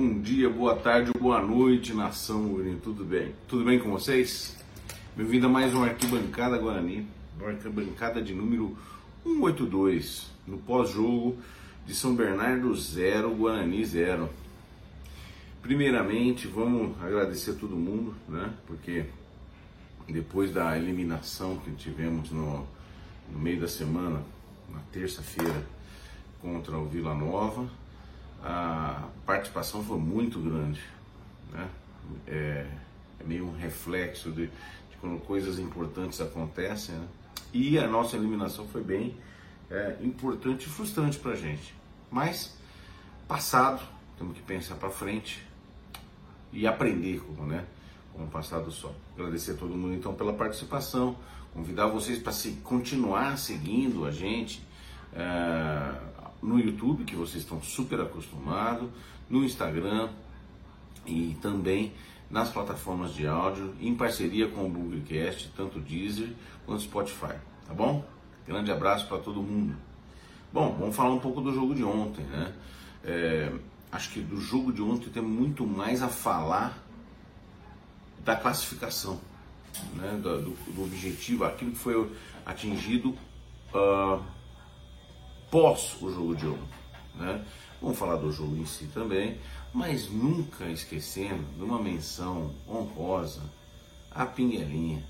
Bom dia, boa tarde, boa noite, nação Mourinho, tudo bem? Tudo bem com vocês? Bem-vindo a mais uma Arquibancada Guarani, uma arquibancada de número 182, no pós-jogo de São Bernardo 0, Guarani 0. Primeiramente, vamos agradecer a todo mundo, né? Porque depois da eliminação que tivemos no, no meio da semana, na terça-feira, contra o Vila Nova, a participação foi muito grande. Né? É, é meio um reflexo de, de, quando coisas importantes acontecem. Né? E a nossa eliminação foi bem é, importante e frustrante para a gente. Mas, passado, temos que pensar para frente e aprender com, né, com o passado só. Agradecer a todo mundo então pela participação, convidar vocês para se, continuar seguindo a gente. É, no YouTube, que vocês estão super acostumados, no Instagram e também nas plataformas de áudio, em parceria com o Bugcast, tanto Deezer quanto Spotify, tá bom? Grande abraço para todo mundo. Bom, vamos falar um pouco do jogo de ontem, né? É, acho que do jogo de ontem tem muito mais a falar da classificação, né? do, do, do objetivo, aquilo que foi atingido. Uh, pós o jogo de ontem. Né? Vamos falar do jogo em si também, mas nunca esquecendo de uma menção honrosa à Pinguelinha.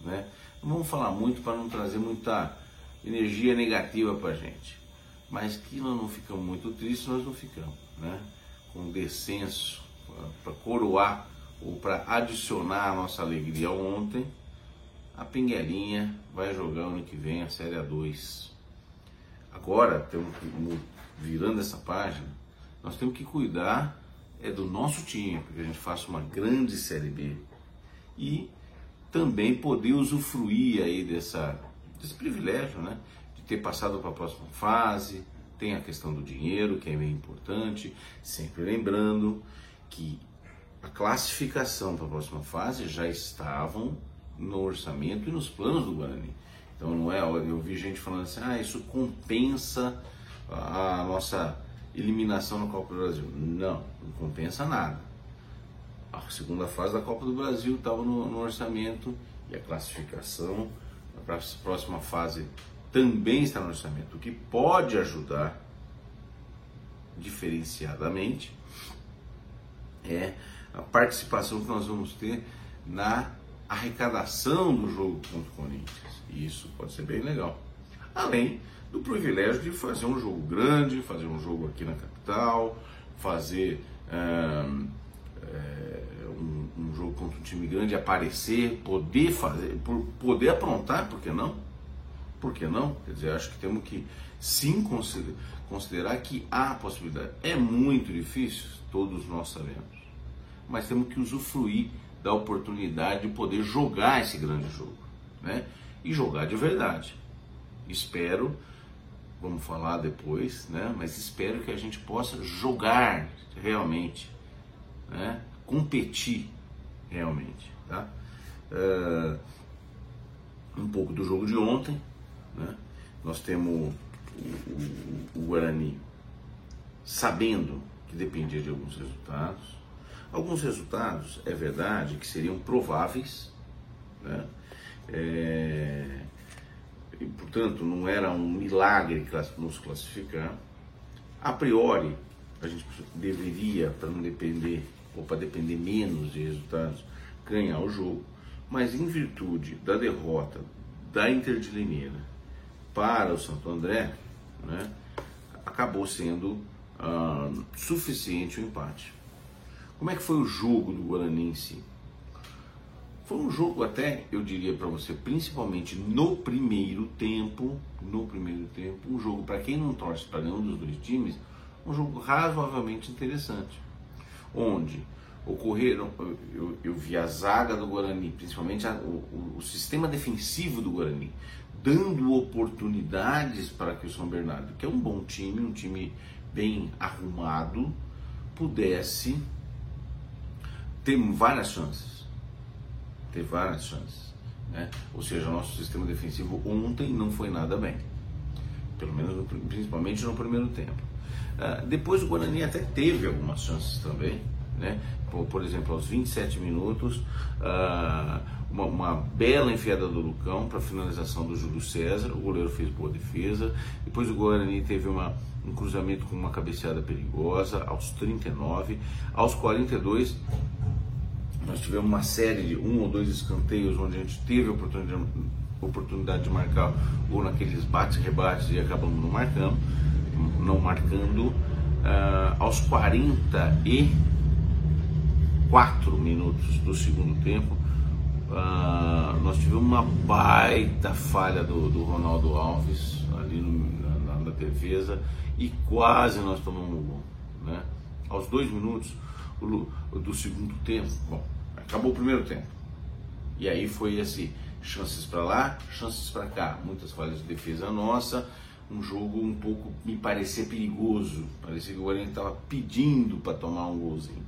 Né? Não vamos falar muito para não trazer muita energia negativa para a gente, mas que nós não ficamos muito tristes, nós não ficamos. Né? Com descenso, para coroar ou para adicionar a nossa alegria ontem, a Pinguelinha vai jogar ano que vem a Série A2. Agora, temos virando essa página, nós temos que cuidar é do nosso time, para que a gente faça uma grande Série B e também poder usufruir aí dessa, desse privilégio, né? De ter passado para a próxima fase, tem a questão do dinheiro, que é bem importante, sempre lembrando que a classificação para a próxima fase já estavam no orçamento e nos planos do Guarani. Então não é, eu vi gente falando assim, ah, isso compensa a nossa eliminação na Copa do Brasil. Não, não compensa nada. A segunda fase da Copa do Brasil estava no, no, orçamento e a classificação para a próxima fase também está no orçamento, o que pode ajudar diferenciadamente é a participação que nós vamos ter na arrecadação do jogo contra o Corinthians. E isso pode ser bem legal. Além do privilégio de fazer um jogo grande, fazer um jogo aqui na capital, fazer é, um, um, jogo contra um time grande, aparecer, poder fazer, poder aprontar, por que não? Por que não? Quer dizer, acho que temos que sim considerar, considerar que há possibilidade. É muito difícil, todos nós sabemos, mas temos que usufruir da oportunidade de poder jogar esse grande jogo, né? E jogar de verdade. Espero, vamos falar depois, né? Mas espero que a gente possa jogar realmente, né? Competir realmente, tá? Uh, um pouco do jogo de ontem, né? Nós temos o, o, o Guarani sabendo que dependia de alguns resultados, Alguns resultados, é verdade, que seriam prováveis, né? É, e, portanto, não era um milagre nos classificar. A priori, a gente deveria, para não depender, ou para depender menos de resultados, ganhar o jogo, mas em virtude da derrota da Inter de Limeira para o Santo André, né, acabou sendo ah, suficiente o empate. Como é que foi o jogo do Guarani em si? Foi um jogo até, eu diria para você, principalmente no primeiro tempo, no primeiro tempo, um jogo para quem não torce para nenhum dos dois times, um jogo razoavelmente interessante, onde ocorreram, eu, eu vi a zaga do Guarani, principalmente a, o, o, sistema defensivo do Guarani, dando oportunidades para que o São Bernardo, que é um bom time, um time bem arrumado, pudesse tem várias chances. Tem várias chances. Né? Ou seja, nosso sistema defensivo ontem não foi nada bem. Pelo menos, principalmente no primeiro tempo. Uh, depois o Guarani até teve algumas chances também, né? Por, por exemplo, aos 27 minutos, uh, uma, uma, bela enfiada do Lucão para finalização do Júlio César, o goleiro fez boa defesa. Depois o Guarani teve uma, um cruzamento com uma cabeceada perigosa aos 39. Aos 42, nós tivemos uma série de um ou dois escanteios onde a gente teve a oportunidade, oportunidade de marcar ou naqueles bates-rebates e acabamos não marcando. Não marcando. Uh, aos 44 minutos do segundo tempo, uh, nós tivemos uma baita falha do, do Ronaldo Alves ali no, na, na, defesa e quase nós tomamos um gol. Né? Aos dois minutos do segundo tempo, bom, acabou o primeiro tempo. E aí foi assim, chances para lá, chances para cá, muitas falhas de defesa nossa, um jogo um pouco me parecia perigoso, parecia que o Guarani estava pedindo para tomar um golzinho.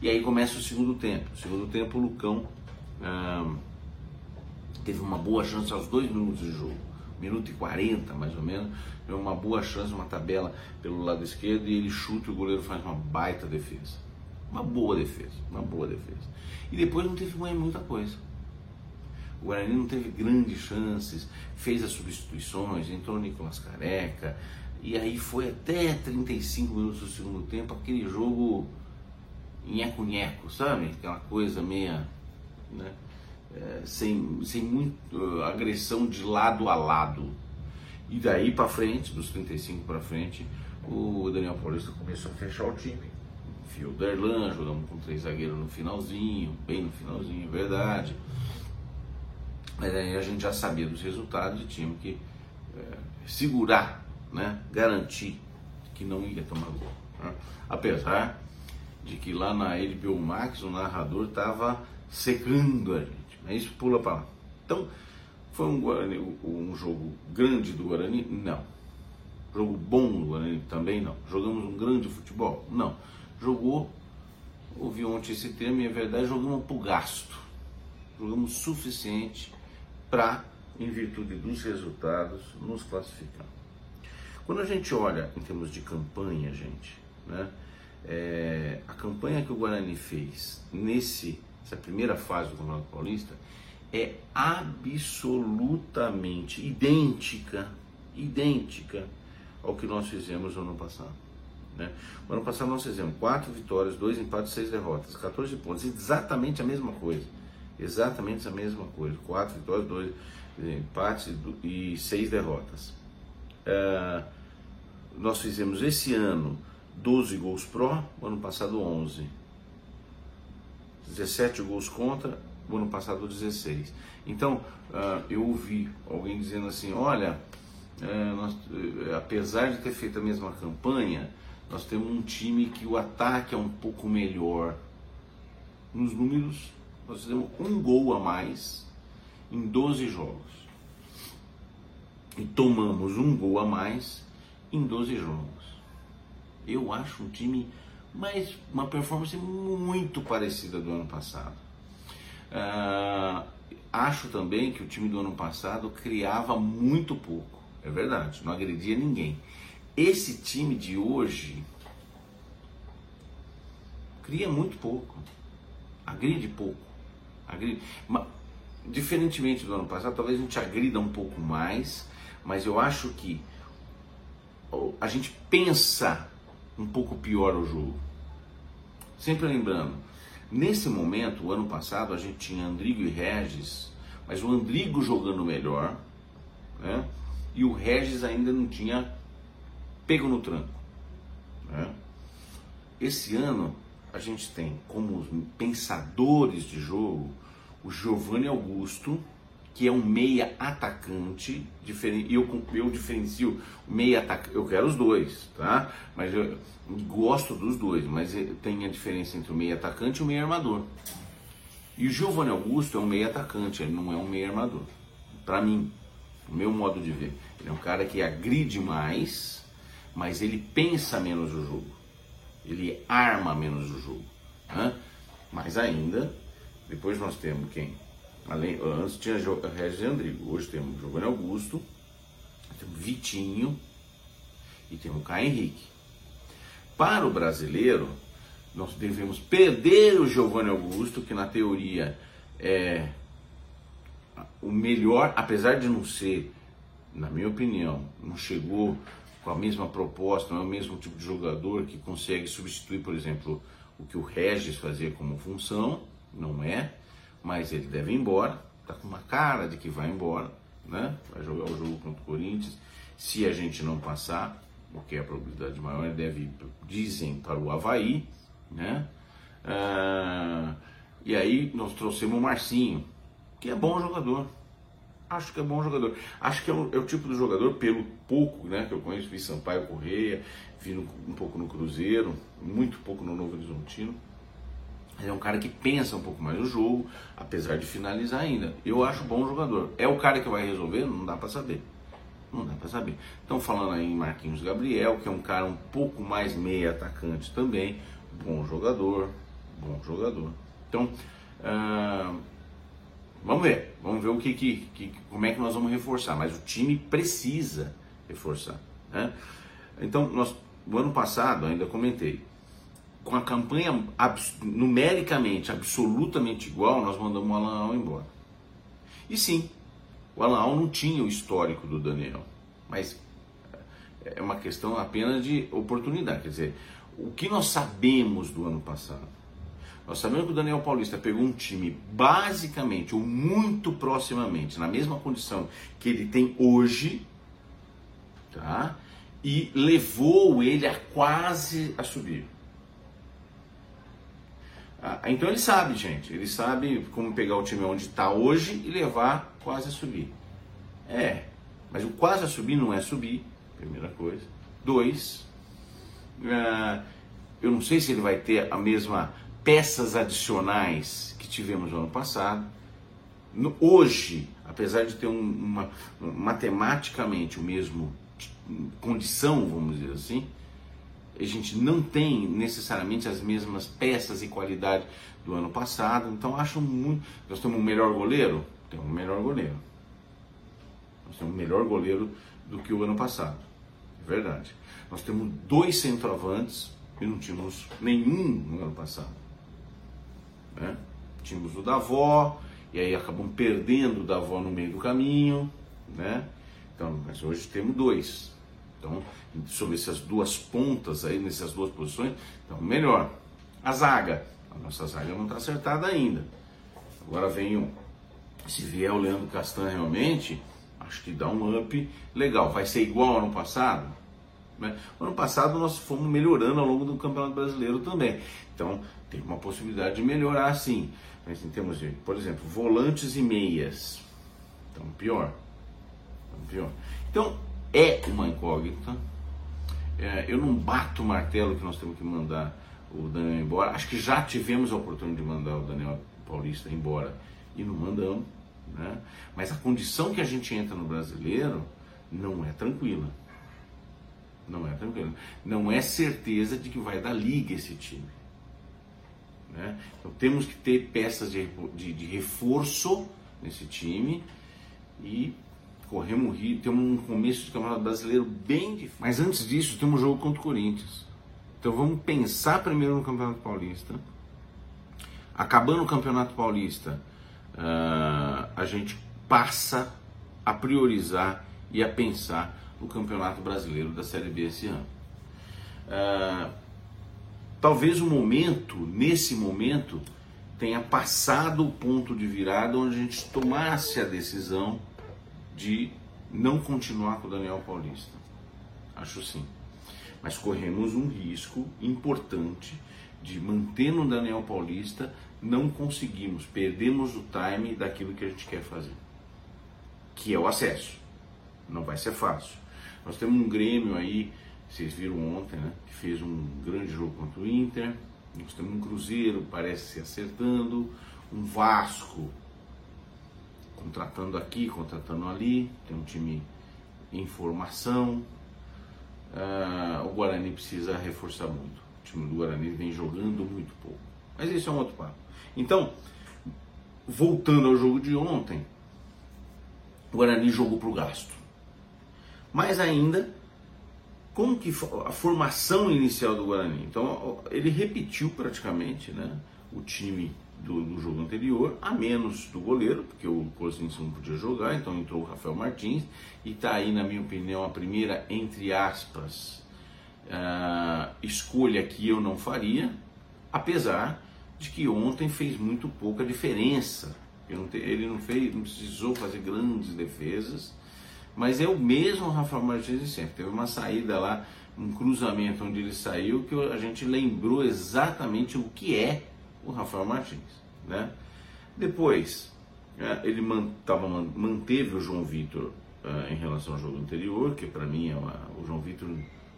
E aí começa o segundo tempo. O segundo tempo o Lucão teve uma boa chance aos dois minutos de jogo, minuto e 40 mais ou menos, uma boa chance, uma tabela pelo lado esquerdo e ele chuta e o goleiro faz uma baita defesa. Uma boa defesa, uma boa defesa. E depois não teve muita coisa. O Guarani não teve grandes chances, fez as substituições, entrou o Nicolas Careca, e aí foi até 35 minutos do segundo tempo aquele jogo nheco-nheco, sabe? Aquela coisa meia. Né? É, sem, sem muita uh, agressão de lado a lado. E daí para frente, dos 35 para frente, o Daniel Paulista começou a fechar o time. Fio Derlan, jogamos com três zagueiros no finalzinho, bem no finalzinho, é verdade. Mas aí a gente já sabia dos resultados e tínhamos que é, segurar, né, garantir que não ia tomar gol. Né? Apesar de que lá na HBO Max o narrador estava secando a gente, mas isso pula para lá. Então, foi um, Guarani, um jogo grande do Guarani? Não. Jogo bom do Guarani? Também não. Jogamos um grande futebol? Não. Jogou, ouvi ontem esse termo e é verdade, jogamos por gasto. Jogamos suficiente para, em virtude dos resultados, nos classificar. Quando a gente olha em termos de campanha, gente, né, é, a campanha que o Guarani fez nesse, nessa primeira fase do Campeonato Paulista é absolutamente idêntica, idêntica ao que nós fizemos no ano passado. Né? No ano passado nós fizemos quatro vitórias, dois empates, seis derrotas, 14 pontos, exatamente a mesma coisa. Exatamente a mesma coisa. Quatro vitórias, dois empates e seis derrotas. É, nós fizemos esse ano 12 gols pró, o ano passado 11. 17 gols contra, o ano passado 16. Então, uh, eu ouvi alguém dizendo assim: olha, uh, nós, uh, apesar de ter feito a mesma campanha, nós temos um time que o ataque é um pouco melhor. Nos números, nós fizemos um gol a mais em 12 jogos. E tomamos um gol a mais em 12 jogos. Eu acho um time, mas uma performance muito parecida do ano passado. Uh, acho também que o time do ano passado criava muito pouco. É verdade, não agredia ninguém. Esse time de hoje cria muito pouco, agride pouco. Agride. Mas, diferentemente do ano passado, talvez a gente agrida um pouco mais, mas eu acho que a gente pensa um pouco pior o jogo. Sempre lembrando, nesse momento, o ano passado, a gente tinha Andrigo e Regis, mas o Andrigo jogando melhor, né? e o Regis ainda não tinha pego no tranco. Né? Esse ano, a gente tem como pensadores de jogo o Giovanni Augusto, que é um meia atacante, diferente, eu, eu diferencio meia atacante, eu quero os dois, tá? Mas eu gosto dos dois, mas tem a diferença entre o meia atacante e o meia armador. E o Giovanni Augusto é um meia atacante, ele não é um meia armador. Para mim, o meu modo de ver. Ele é um cara que agride mais, mas ele pensa menos o jogo. Ele arma menos o jogo. Né? Mas ainda, depois nós temos quem? Além, antes tinha Regis e Andrigo, hoje temos Giovanni Augusto, temos Vitinho e temos Caio Henrique. para o brasileiro, nós devemos perder o Giovanni Augusto, que na teoria é o melhor, apesar de não ser, na minha opinião, não chegou com a mesma proposta, não é o mesmo tipo de jogador que consegue substituir, por exemplo, o que o Regis fazia como função, não é, mas ele deve ir embora, tá com uma cara de que vai embora, né? Vai jogar o jogo contra o Corinthians. Se a gente não passar, o que é a probabilidade maior, ele deve ir, dizem, para o Havaí, né? Ah, e aí nós trouxemos o Marcinho, que é bom jogador. Acho que é bom jogador. Acho que é o, é o tipo de jogador, pelo pouco né, que eu conheço, vi Sampaio Correia, vi no, um pouco no Cruzeiro, muito pouco no Novo Horizontino. Ele é um cara que pensa um pouco mais no jogo, apesar de finalizar ainda. Eu acho bom jogador. É o cara que vai resolver? Não dá para saber. Não dá para saber. Estão falando aí em Marquinhos Gabriel, que é um cara um pouco mais meia atacante também. Bom jogador, bom jogador. Então, uh, vamos ver. Vamos ver o que, que, que, como é que nós vamos reforçar. Mas o time precisa reforçar. Né? Então, nós, no ano passado, ainda comentei, com a campanha abs, numericamente absolutamente igual, nós mandamos o Alan Al embora. E sim, o Alan Al não tinha o histórico do Daniel, mas é uma questão apenas de oportunidade. Quer dizer, o que nós sabemos do ano passado? Nós sabemos que o Daniel Paulista pegou um time basicamente ou muito proximamente na mesma condição que ele tem hoje, tá? E levou ele a quase a subir. Ah, então ele sabe, gente, ele sabe como pegar o time onde está hoje e levar quase a subir. É, mas o quase a subir não é subir, primeira coisa. Dois, uh, eu não sei se ele vai ter a mesma peças adicionais que tivemos no ano passado. No, hoje, apesar de ter um, uma, matematicamente o mesmo condição, vamos dizer assim, a gente não tem necessariamente as mesmas peças e qualidade do ano passado, então acho muito. Nós temos um melhor goleiro? Temos um melhor goleiro. Nós temos um melhor goleiro do que o ano passado. É verdade. Nós temos dois centroavantes e não tínhamos nenhum no ano passado. Né? Tínhamos o Davó, e aí acabamos perdendo o Davó no meio do caminho. Né? Então, mas hoje temos dois. Então, sobre essas duas pontas aí, nessas duas posições, então melhor. A zaga, a nossa zaga não está acertada ainda. Agora vem o, se vier o Leandro Castan realmente, acho que dá um up legal. Vai ser igual ao ano passado? Né? Ano passado nós fomos melhorando ao longo do Campeonato Brasileiro também. Então tem uma possibilidade de melhorar sim. Mas em termos de, por exemplo, volantes e meias. Então pior. Então, pior. Então é uma incógnita. É, eu não bato o martelo que nós temos que mandar o Daniel embora. Acho que já tivemos a oportunidade de mandar o Daniel Paulista embora e não mandamos. Né? Mas a condição que a gente entra no brasileiro não é tranquila. Não é tranquila. Não é certeza de que vai dar liga esse time. Né? Então temos que ter peças de, de, de reforço nesse time e corremos rio, temos um começo de campeonato brasileiro bem difícil. Mas antes disso, temos um jogo contra o Corinthians. Então vamos pensar primeiro no Campeonato Paulista. Acabando o Campeonato Paulista, uh, a gente passa a priorizar e a pensar no Campeonato Brasileiro da Série B esse ano. Uh, talvez o momento, nesse momento, tenha passado o ponto de virada onde a gente tomasse a decisão de não continuar com o Daniel Paulista. Acho sim. Mas corremos um risco importante de manter no Daniel Paulista, não conseguimos, perdemos o time daquilo que a gente quer fazer, que é o acesso. Não vai ser fácil. Nós temos um Grêmio aí, vocês viram ontem, né, que fez um grande jogo contra o Inter. Nós temos um Cruzeiro, parece se acertando, um Vasco contratando aqui, contratando ali, tem um time em formação. Uh, o Guarani precisa reforçar muito. O time do Guarani vem jogando muito pouco. Mas isso é um outro papo. Então, voltando ao jogo de ontem, o Guarani jogou para o gasto. Mas ainda como que a formação inicial do Guarani. Então ele repetiu praticamente né, o time do, do, jogo anterior, a menos do goleiro, porque o Cosinho não podia jogar, então entrou o Rafael Martins, e está aí, na minha opinião, a primeira, entre aspas, uh, escolha que eu não faria, apesar de que ontem fez muito pouca diferença. Ele não, fez, não precisou fazer grandes defesas, mas é o mesmo Rafael Martins de sempre. Teve uma saída lá, um cruzamento onde ele saiu, que a gente lembrou exatamente o que é o Rafael Martins. Né? Depois, é, ele man, tava, manteve o João Vitor uh, em relação ao jogo anterior, que para mim é uma, o João Vitor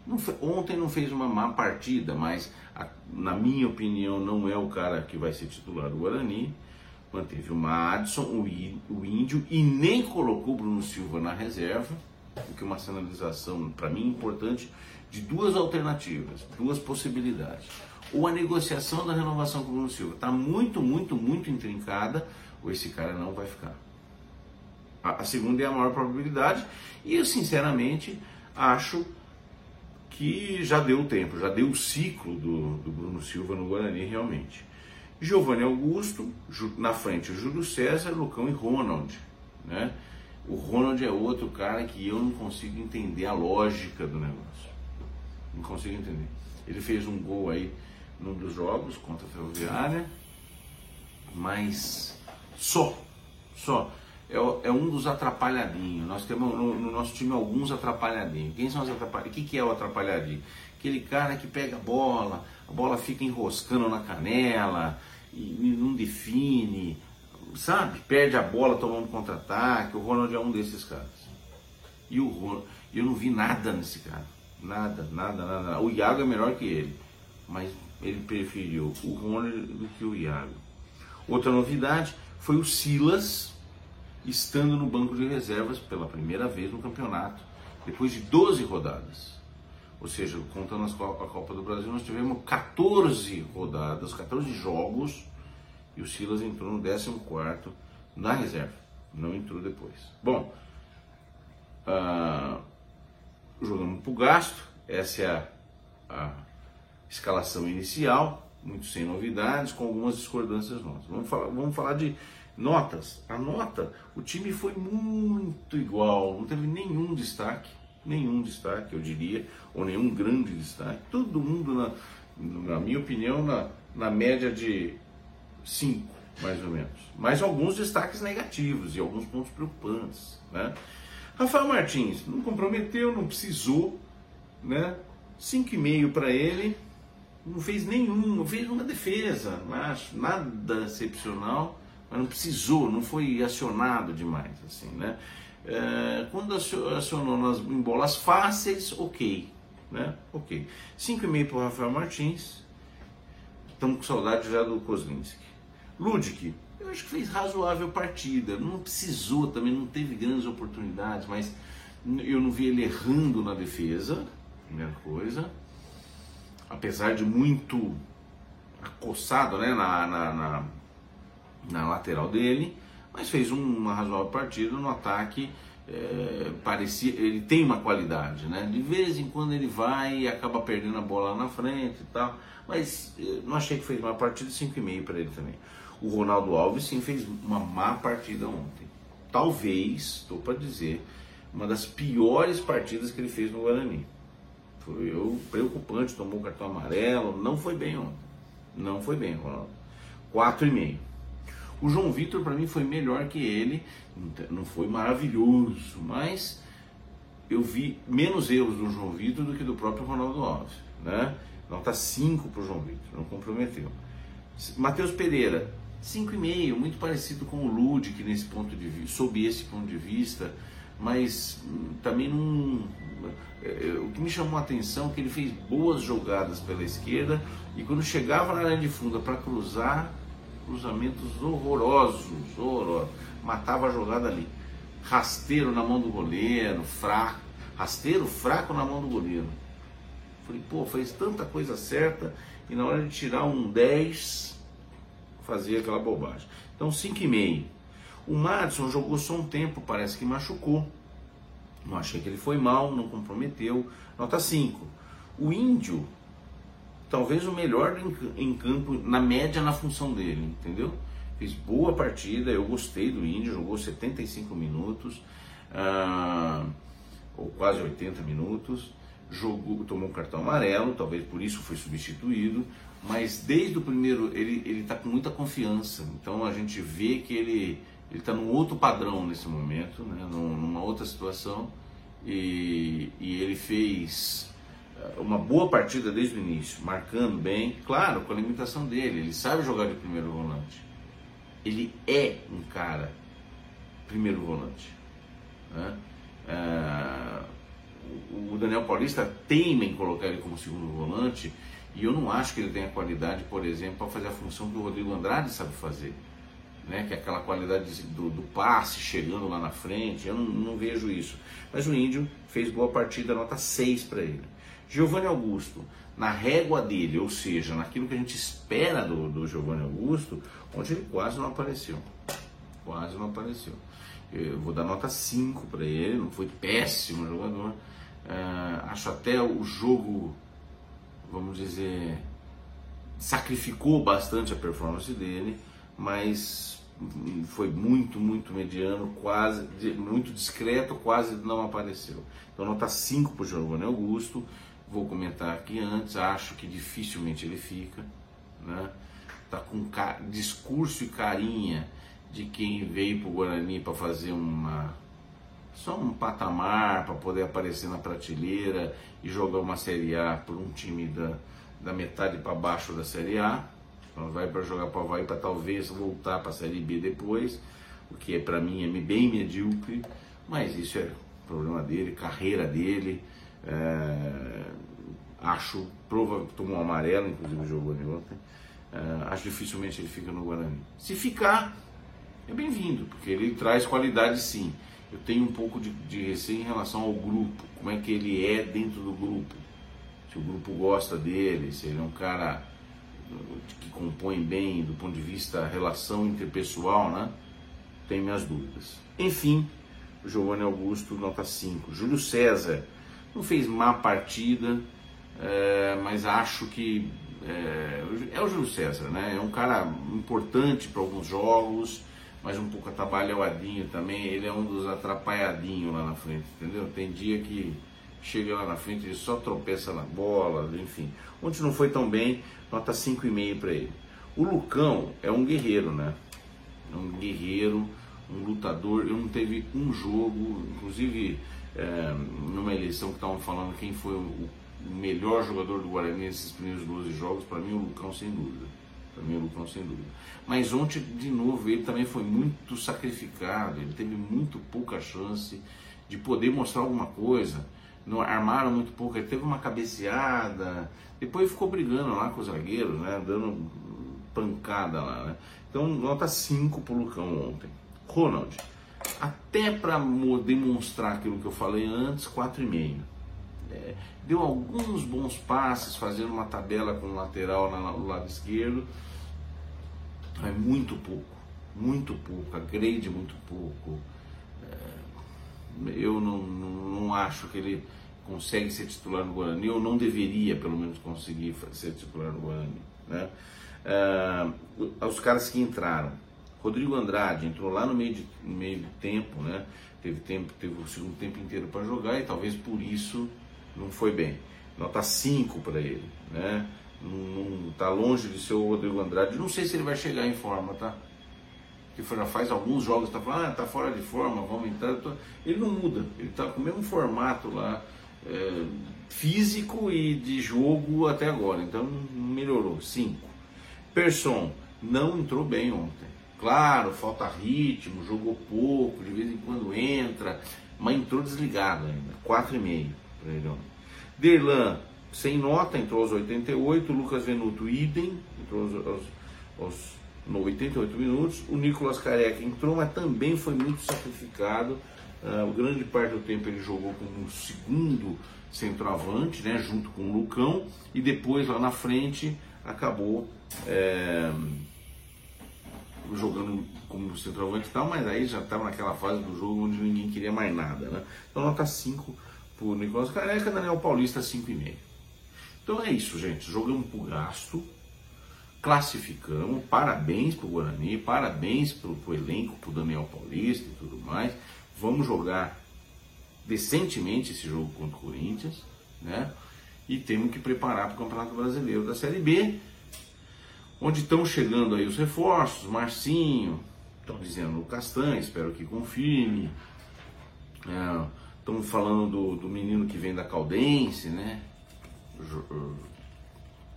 não ontem não fez uma má partida, mas a, na minha opinião não é o cara que vai ser titular do Guarani. Manteve o Madison, o, Índio e nem colocou o Bruno Silva na reserva, o que é uma sinalização para mim importante de duas alternativas, duas possibilidades ou a negociação da renovação com o Bruno Silva está muito, muito, muito intrincada, ou esse cara não vai ficar. A, a segunda é a maior probabilidade, e eu sinceramente acho que já deu o tempo, já deu o ciclo do, do Bruno Silva no Guarani realmente. Giovanni Augusto, na frente o Júlio César, Lucão e Ronald. Né? O Ronald é outro cara que eu não consigo entender a lógica do negócio. Não consigo entender. Ele fez um gol aí num dos jogos contra a Ferroviária, mas só, só. É, é um dos atrapalhadinhos. Nós temos no, no, nosso time alguns atrapalhadinhos. Quem são os atrapalhadinhos? O que, que é o atrapalhadinho? Aquele cara que pega a bola, a bola fica enroscando na canela e não define, sabe? Perde a bola tomando contra-ataque. O Ronald é um desses caras. E o Ronald, eu não vi nada nesse cara. Nada, nada, nada. O Iago é melhor que ele. Mas ele preferiu o Rony do que o Iago. Outra novidade foi o Silas estando no banco de reservas pela primeira vez no campeonato, depois de 12 rodadas. Ou seja, contando a Copa do Brasil, nós tivemos 14 rodadas, 14 jogos, e o Silas entrou no 14 na reserva, não entrou depois. Bom, uh, jogamos para o gasto, essa é a, a escalação inicial, muito sem novidades, com algumas discordâncias nossas. Vamos falar, vamos falar de notas. A nota, o time foi muito igual, não teve nenhum destaque, nenhum destaque, eu diria, ou nenhum grande destaque. Todo mundo, na, na minha opinião, na, na média de 5, mais ou menos. Mas alguns destaques negativos e alguns pontos preocupantes. Né? Rafael Martins não comprometeu, não precisou, né? 5,5 para ele, não fez nenhum, fez uma defesa, acho, nada excepcional, mas não precisou, não foi acionado demais, assim, né? É, quando acionou nas, em bolas fáceis, ok, né? Ok. 5,5 para o Rafael Martins, estamos com saudade já do Kozlinski. Ludic, eu acho que fez razoável partida, não precisou também, não teve grandes oportunidades, mas eu não vi ele errando na defesa, primeira coisa apesar de muito acossado né, na, na, na, na lateral dele, mas fez uma razoável partida no ataque. É, parecia, ele tem uma qualidade, né? De vez em quando ele vai e acaba perdendo a bola lá na frente e tal, mas é, não achei que fez uma partida 5,5 para ele também. O Ronaldo Alves sim fez uma má partida ontem. Talvez, estou para dizer, uma das piores partidas que ele fez no Guarani. Foi eu, preocupante, tomou cartão amarelo, não foi bem ontem. Não foi bem, Ronaldo. 4,5. O João Vitor para mim foi melhor que ele, não foi maravilhoso, mas eu vi menos erros do João Vitor do que do próprio Ronaldo Alves, né? Nota 5 para o João Vitor, não comprometeu. Matheus Pereira, 5,5, muito parecido com o Ludic nesse ponto de vista, sob esse ponto de vista, mas hum, também não é, é, o que me chamou a atenção é que ele fez boas jogadas pela esquerda e quando chegava na área de funda para cruzar, cruzamentos horrorosos, horrorosos, matava a jogada ali. Rasteiro na mão do goleiro, fraco, rasteiro fraco na mão do goleiro. Falei, pô, fez tanta coisa certa e na hora de tirar um 10 fazia aquela bobagem. Então 5,5. O Madison jogou só um tempo, parece que machucou Não achei que ele foi mal, não comprometeu. Nota 5. O Índio, talvez o melhor em, campo, na média, na função dele, entendeu? Fez boa partida, eu gostei do Índio, jogou 75 minutos, ah, ou quase 80 minutos, jogou, tomou um cartão amarelo, talvez por isso foi substituído, mas desde o primeiro ele está com muita confiança, então a gente vê que ele está num outro padrão nesse momento, né, numa outra situação, e, e ele fez uma boa partida desde o início, marcando bem, claro, com a limitação dele, ele sabe jogar de primeiro volante. Ele é um cara primeiro volante. Né? É, o Daniel Paulista teima em colocar ele como segundo volante e eu não acho que ele tenha qualidade, por exemplo, para fazer a função que o Rodrigo Andrade sabe fazer né, que é aquela qualidade do, do, passe chegando lá na frente, eu não, não, vejo isso. Mas o Índio fez boa partida, nota 6 para ele. Giovanni Augusto, na régua dele, ou seja, naquilo que a gente espera do, do Giovanni Augusto, onde ele quase não apareceu. Quase não apareceu. Eu vou dar nota 5 para ele, não foi péssimo jogador. Uh, acho até o jogo, vamos dizer, sacrificou bastante a performance dele, mas foi muito, muito mediano, quase, muito discreto, quase não apareceu. Então nota 5 para o Giovanni Augusto, vou comentar aqui antes, acho que dificilmente ele fica, né? Tá com discurso e carinha de quem veio para o Guarani para fazer uma só um patamar para poder aparecer na prateleira e jogar uma Série A por um time da, da metade para baixo da Série A então vai para jogar para Havaí para talvez voltar para a Série B depois, o que é para mim é bem medíocre, mas isso é problema dele, carreira dele. É, acho, prova, tomou um amarelo, inclusive jogou de ontem. É, acho dificilmente ele fica no Guarani. Se ficar, é bem-vindo, porque ele traz qualidade sim. Eu tenho um pouco de, de receio em relação ao grupo, como é que ele é dentro do grupo. Se o grupo gosta dele, se ele é um cara que compõem bem do ponto de vista relação interpessoal, né? Tenho minhas dúvidas. Enfim, Giovanni Augusto, nota 5. Júlio César não fez má partida, é, mas acho que é, é, o Júlio César, né? É um cara importante para alguns jogos, mas um pouco atabalhadinho também. Ele é um dos atrapalhadinhos lá na frente, entendeu? Tem dia que chega lá na frente, ele só tropeça na bola, enfim. Ontem não foi tão bem, nota 5,5 para ele. O Lucão é um guerreiro, né? É um guerreiro, um lutador. Eu não teve um jogo, inclusive é, numa eleição que estavam falando quem foi o, o, melhor jogador do Guarani nesses primeiros 12 jogos, para mim o Lucão sem dúvida. Para mim o Lucão sem dúvida. Mas ontem, de novo, ele também foi muito sacrificado, ele teve muito pouca chance de poder mostrar alguma coisa não armaram muito pouco, ele teve uma cabeceada, depois ficou brigando lá com os zagueiros, né, dando pancada lá, né? Então, nota 5 pro Lucão ontem. Ronald, até para demonstrar aquilo que eu falei antes, 4,5. É, deu alguns bons passes, fazendo uma tabela com o lateral no lado esquerdo, mas muito pouco, muito pouco, a grade muito pouco. É, eu não, não, não acho que ele consegue ser titular no Guarani, ou não deveria pelo menos conseguir ser titular no Guarani. Né? Uh, os caras que entraram, Rodrigo Andrade entrou lá no meio, de, no meio do tempo, né? teve, tempo, teve o segundo tempo inteiro para jogar e talvez por isso não foi bem. Nota 5 para ele, né? Não, está longe de ser o Rodrigo Andrade. Não sei se ele vai chegar em forma, tá? Que já faz alguns jogos, tá falando, ah, tá fora de forma, vamos entrar. Ele não muda, ele tá com o mesmo formato lá é, físico e de jogo até agora. Então melhorou. 5. Persson não entrou bem ontem. Claro, falta ritmo, jogou pouco, de vez em quando entra, mas entrou desligado ainda. 4,5 para ele ontem. Derlan, sem nota, entrou aos 88. Lucas Venuto, idem, entrou aos, aos, aos no 88 minutos. O Nicolas Careca entrou, mas também foi muito sacrificado. Uh, grande parte do tempo ele jogou como segundo centroavante, né, junto com o Lucão, e depois lá na frente acabou é, jogando como centroavante e tal, mas aí já estava naquela fase do jogo onde ninguém queria mais nada, né? Então nota 5 por Nicolas Careca, Daniel Paulista 5,5. Então é isso, gente. Jogamos por gasto, classificamos, parabéns para o Guarani, parabéns para o elenco, para o Daniel Paulista e tudo mais. Vamos jogar decentemente esse jogo contra o Corinthians, né? E temos que preparar para o Campeonato Brasileiro da Série B, onde estão chegando aí os reforços, Marcinho, estão dizendo o Castanho, espero que confirme. Estão é, falando do, do menino que vem da Caldense, né?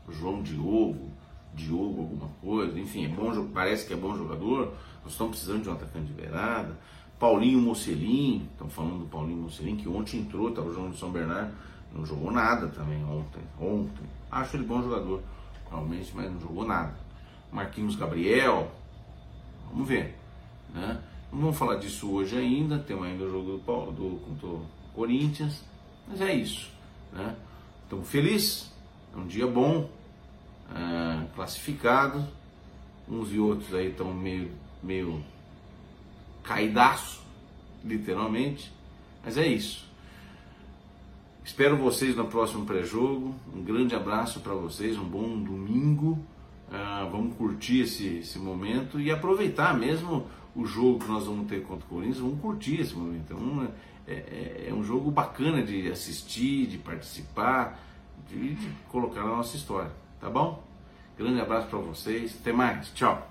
João Diogo, Diogo alguma coisa, enfim, é bom, parece que é bom jogador, nós estamos precisando de um atacante de beirada. Paulinho Mocelin, estão falando do Paulinho Mocelin, que ontem entrou, estava jogando de São Bernardo, não jogou nada também ontem. Ontem. Acho ele bom jogador, realmente, mas não jogou nada. Marquinhos Gabriel, vamos ver. Né? Não vamos falar disso hoje ainda, temos ainda o jogo do, do, contra o Corinthians, mas é isso. Né? Estamos felizes, é um dia bom, é, classificado, uns e outros aí estão meio, meio caidaço, literalmente, mas é isso. Espero vocês no próximo pré-jogo. Um grande abraço para vocês, um bom domingo. Uh, vamos curtir esse, esse momento e aproveitar mesmo o jogo que nós vamos ter contra o Corinthians. Vamos curtir esse momento. Então, é, é, é um jogo bacana de assistir, de participar, de, de colocar na nossa história. Tá bom? Grande abraço para vocês. Até mais. Tchau.